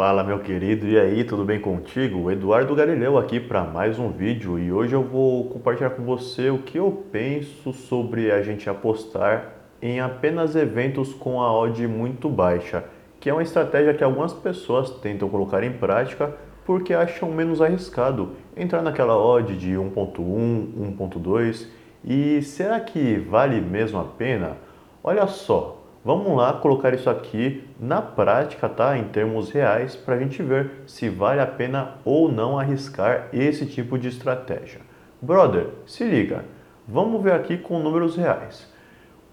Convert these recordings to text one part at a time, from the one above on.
Fala meu querido, e aí, tudo bem contigo? Eduardo Galileu aqui para mais um vídeo e hoje eu vou compartilhar com você o que eu penso sobre a gente apostar em apenas eventos com a odd muito baixa, que é uma estratégia que algumas pessoas tentam colocar em prática porque acham menos arriscado entrar naquela odd de 1.1, 1.2 e será que vale mesmo a pena? Olha só, Vamos lá colocar isso aqui na prática, tá? Em termos reais, para a gente ver se vale a pena ou não arriscar esse tipo de estratégia. Brother, se liga. Vamos ver aqui com números reais.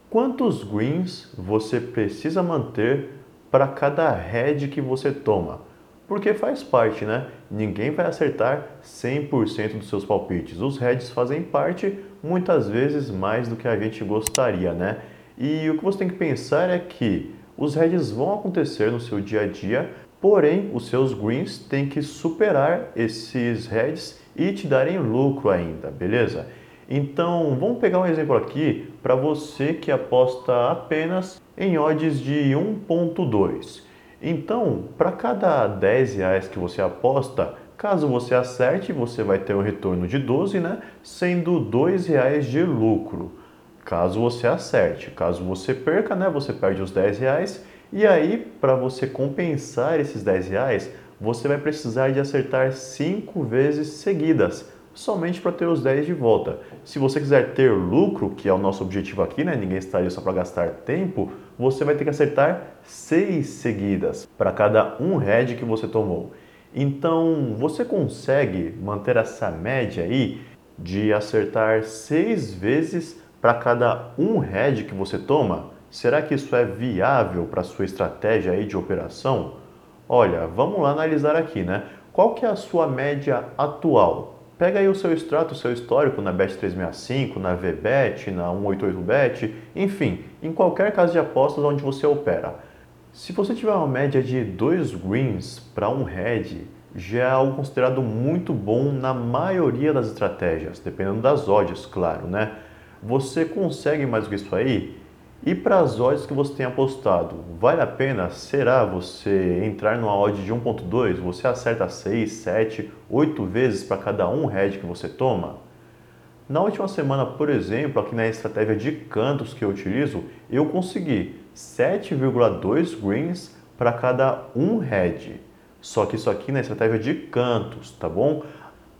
Quantos greens você precisa manter para cada head que você toma? Porque faz parte, né? Ninguém vai acertar 100% dos seus palpites. Os heads fazem parte, muitas vezes mais do que a gente gostaria, né? E o que você tem que pensar é que os hedges vão acontecer no seu dia a dia, porém os seus greens têm que superar esses hedges e te darem lucro ainda, beleza? Então vamos pegar um exemplo aqui para você que aposta apenas em odds de 1.2. Então, para cada 10 reais que você aposta, caso você acerte, você vai ter um retorno de 12, né? Sendo 2 reais de lucro caso você acerte. Caso você perca, né, você perde os 10 reais. E aí, para você compensar esses 10 reais, você vai precisar de acertar 5 vezes seguidas, somente para ter os 10 de volta. Se você quiser ter lucro, que é o nosso objetivo aqui, né, ninguém está ali só para gastar tempo, você vai ter que acertar 6 seguidas para cada um head que você tomou. Então, você consegue manter essa média aí de acertar 6 vezes para cada um head que você toma? Será que isso é viável para sua estratégia aí de operação? Olha, vamos lá analisar aqui, né? Qual que é a sua média atual? Pega aí o seu extrato, o seu histórico na Bet365, na VBet, na 188Bet, enfim, em qualquer casa de apostas onde você opera. Se você tiver uma média de 2 greens para um head, já é algo considerado muito bom na maioria das estratégias, dependendo das odds, claro, né? Você consegue mais do que isso aí? E para as odds que você tem apostado, vale a pena? Será você entrar numa odd de 1.2? Você acerta 6, 7, 8 vezes para cada um head que você toma? Na última semana, por exemplo, aqui na estratégia de cantos que eu utilizo, eu consegui 7,2 greens para cada um head. Só que isso aqui na estratégia de cantos, tá bom?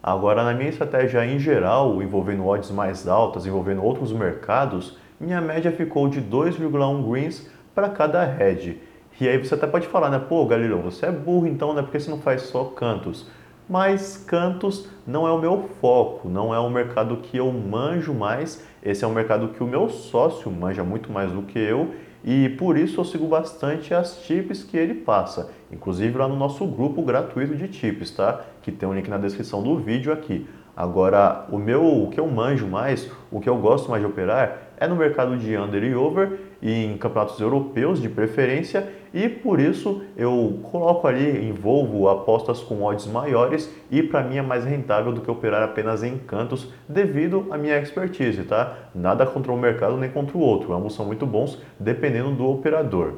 Agora, na minha estratégia em geral, envolvendo odds mais altas, envolvendo outros mercados, minha média ficou de 2,1 greens para cada head. E aí você até pode falar, né? Pô, Galileu, você é burro então, né? Porque você não faz só cantos. Mas cantos não é o meu foco, não é o mercado que eu manjo mais. Esse é um mercado que o meu sócio manja muito mais do que eu e por isso eu sigo bastante as tips que ele passa, inclusive lá no nosso grupo gratuito de tips, tá? Que tem um link na descrição do vídeo aqui. Agora, o meu, o que eu manjo mais, o que eu gosto mais de operar é no mercado de under e over e em campeonatos europeus de preferência e por isso eu coloco ali, envolvo apostas com odds maiores e para mim é mais rentável do que operar apenas em cantos devido à minha expertise, tá? Nada contra um mercado nem contra o outro, ambos são muito bons dependendo do operador.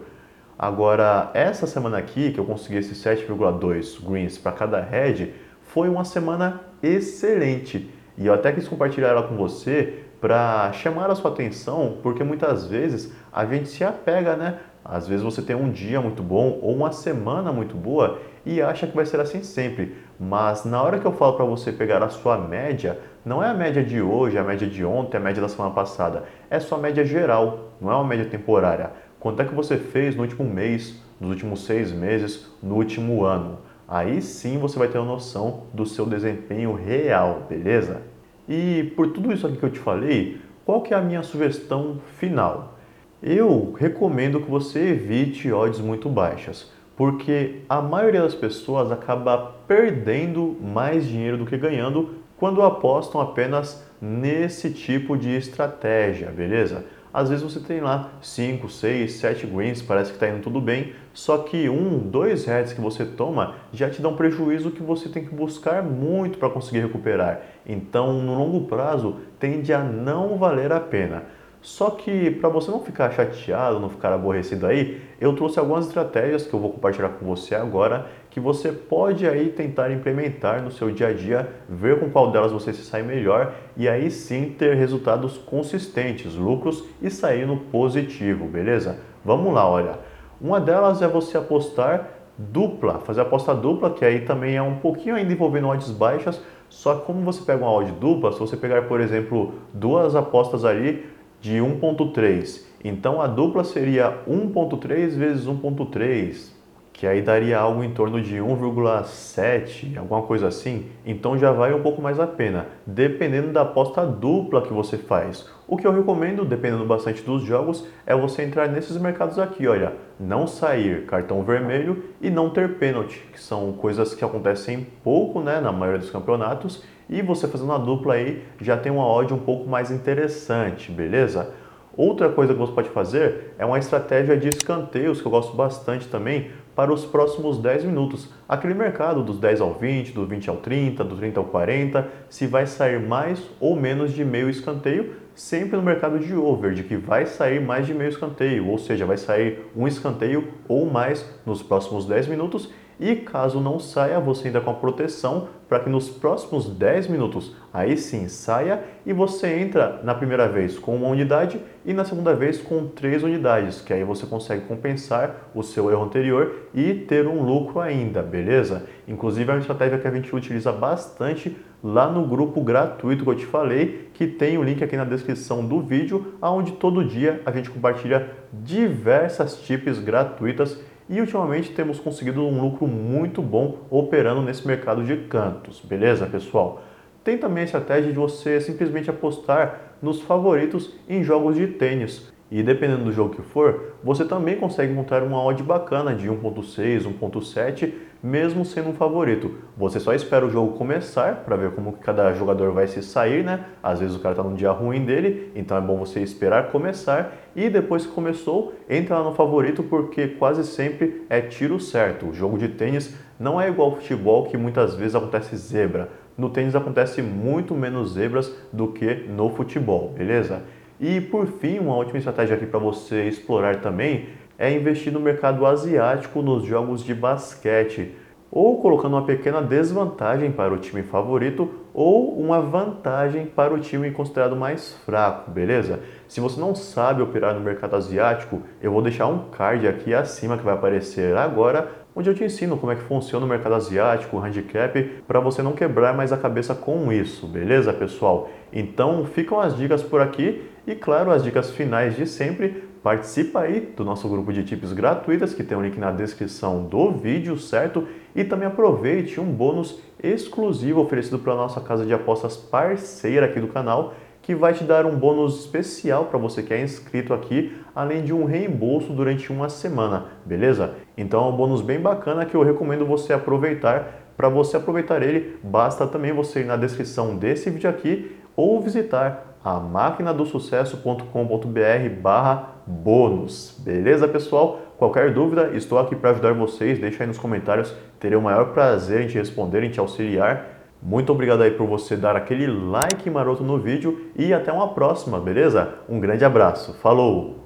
Agora, essa semana aqui que eu consegui esses 7,2 greens para cada head, foi uma semana excelente. E eu até quis compartilhar ela com você para chamar a sua atenção, porque muitas vezes a gente se apega, né? Às vezes você tem um dia muito bom ou uma semana muito boa e acha que vai ser assim sempre. Mas na hora que eu falo para você pegar a sua média, não é a média de hoje, a média de ontem, a média da semana passada. É sua média geral, não é uma média temporária. Quanto é que você fez no último mês, nos últimos seis meses, no último ano? Aí sim você vai ter uma noção do seu desempenho real, beleza? E por tudo isso aqui que eu te falei, qual que é a minha sugestão final? Eu recomendo que você evite odds muito baixas, porque a maioria das pessoas acaba perdendo mais dinheiro do que ganhando quando apostam apenas nesse tipo de estratégia, beleza? Às vezes você tem lá 5, 6, 7 greens, parece que está indo tudo bem, só que um, dois heads que você toma já te dá um prejuízo que você tem que buscar muito para conseguir recuperar. Então, no longo prazo, tende a não valer a pena. Só que para você não ficar chateado, não ficar aborrecido aí, eu trouxe algumas estratégias que eu vou compartilhar com você agora que você pode aí tentar implementar no seu dia a dia, ver com qual delas você se sai melhor e aí sim ter resultados consistentes, lucros e sair no positivo, beleza? Vamos lá, olha. Uma delas é você apostar dupla, fazer aposta dupla, que aí também é um pouquinho ainda envolvendo odds baixas, só que como você pega uma odd dupla, se você pegar, por exemplo, duas apostas ali de 1.3, então a dupla seria 1.3 vezes 1.3, que aí daria algo em torno de 1,7, alguma coisa assim, então já vai um pouco mais a pena, dependendo da aposta dupla que você faz. O que eu recomendo, dependendo bastante dos jogos, é você entrar nesses mercados aqui, olha, não sair cartão vermelho e não ter pênalti, que são coisas que acontecem pouco, né, na maioria dos campeonatos, e você fazendo uma dupla aí já tem uma odd um pouco mais interessante, beleza? Outra coisa que você pode fazer é uma estratégia de escanteios, que eu gosto bastante também, para os próximos 10 minutos. Aquele mercado dos 10 ao 20, do 20 ao 30, do 30 ao 40, se vai sair mais ou menos de meio escanteio, sempre no mercado de over, de que vai sair mais de meio escanteio, ou seja, vai sair um escanteio ou mais nos próximos 10 minutos e caso não saia, você ainda com a proteção para que nos próximos 10 minutos aí sim saia e você entra na primeira vez com uma unidade e na segunda vez com três unidades, que aí você consegue compensar o seu erro anterior e ter um lucro ainda, beleza? Inclusive é uma estratégia que a gente utiliza bastante lá no grupo gratuito que eu te falei, que tem o link aqui na descrição do vídeo, onde todo dia a gente compartilha diversas tips gratuitas e ultimamente temos conseguido um lucro muito bom operando nesse mercado de cantos, beleza pessoal? Tem também a estratégia de você simplesmente apostar nos favoritos em jogos de tênis. E dependendo do jogo que for, você também consegue encontrar uma odd bacana de 1.6, 1.7, mesmo sendo um favorito. Você só espera o jogo começar para ver como cada jogador vai se sair, né? Às vezes o cara está num dia ruim dele, então é bom você esperar começar e depois que começou, entra lá no favorito porque quase sempre é tiro certo. O jogo de tênis não é igual ao futebol que muitas vezes acontece zebra. No tênis acontece muito menos zebras do que no futebol, beleza? E por fim, uma última estratégia aqui para você explorar também é investir no mercado asiático nos jogos de basquete, ou colocando uma pequena desvantagem para o time favorito ou uma vantagem para o time considerado mais fraco, beleza? Se você não sabe operar no mercado asiático, eu vou deixar um card aqui acima que vai aparecer agora, onde eu te ensino como é que funciona o mercado asiático, o handicap, para você não quebrar mais a cabeça com isso, beleza, pessoal? Então, ficam as dicas por aqui e, claro, as dicas finais de sempre. Participa aí do nosso grupo de tips gratuitas, que tem o um link na descrição do vídeo, certo? E também aproveite um bônus exclusivo oferecido pela nossa casa de apostas parceira aqui do canal, que vai te dar um bônus especial para você que é inscrito aqui, além de um reembolso durante uma semana, beleza? Então é um bônus bem bacana que eu recomendo você aproveitar. Para você aproveitar ele, basta também você ir na descrição desse vídeo aqui ou visitar a máquina do sucesso.com.br barra bônus. Beleza, pessoal? Qualquer dúvida, estou aqui para ajudar vocês. Deixa aí nos comentários. Terei o maior prazer em te responder, em te auxiliar. Muito obrigado aí por você dar aquele like maroto no vídeo e até uma próxima, beleza? Um grande abraço. Falou!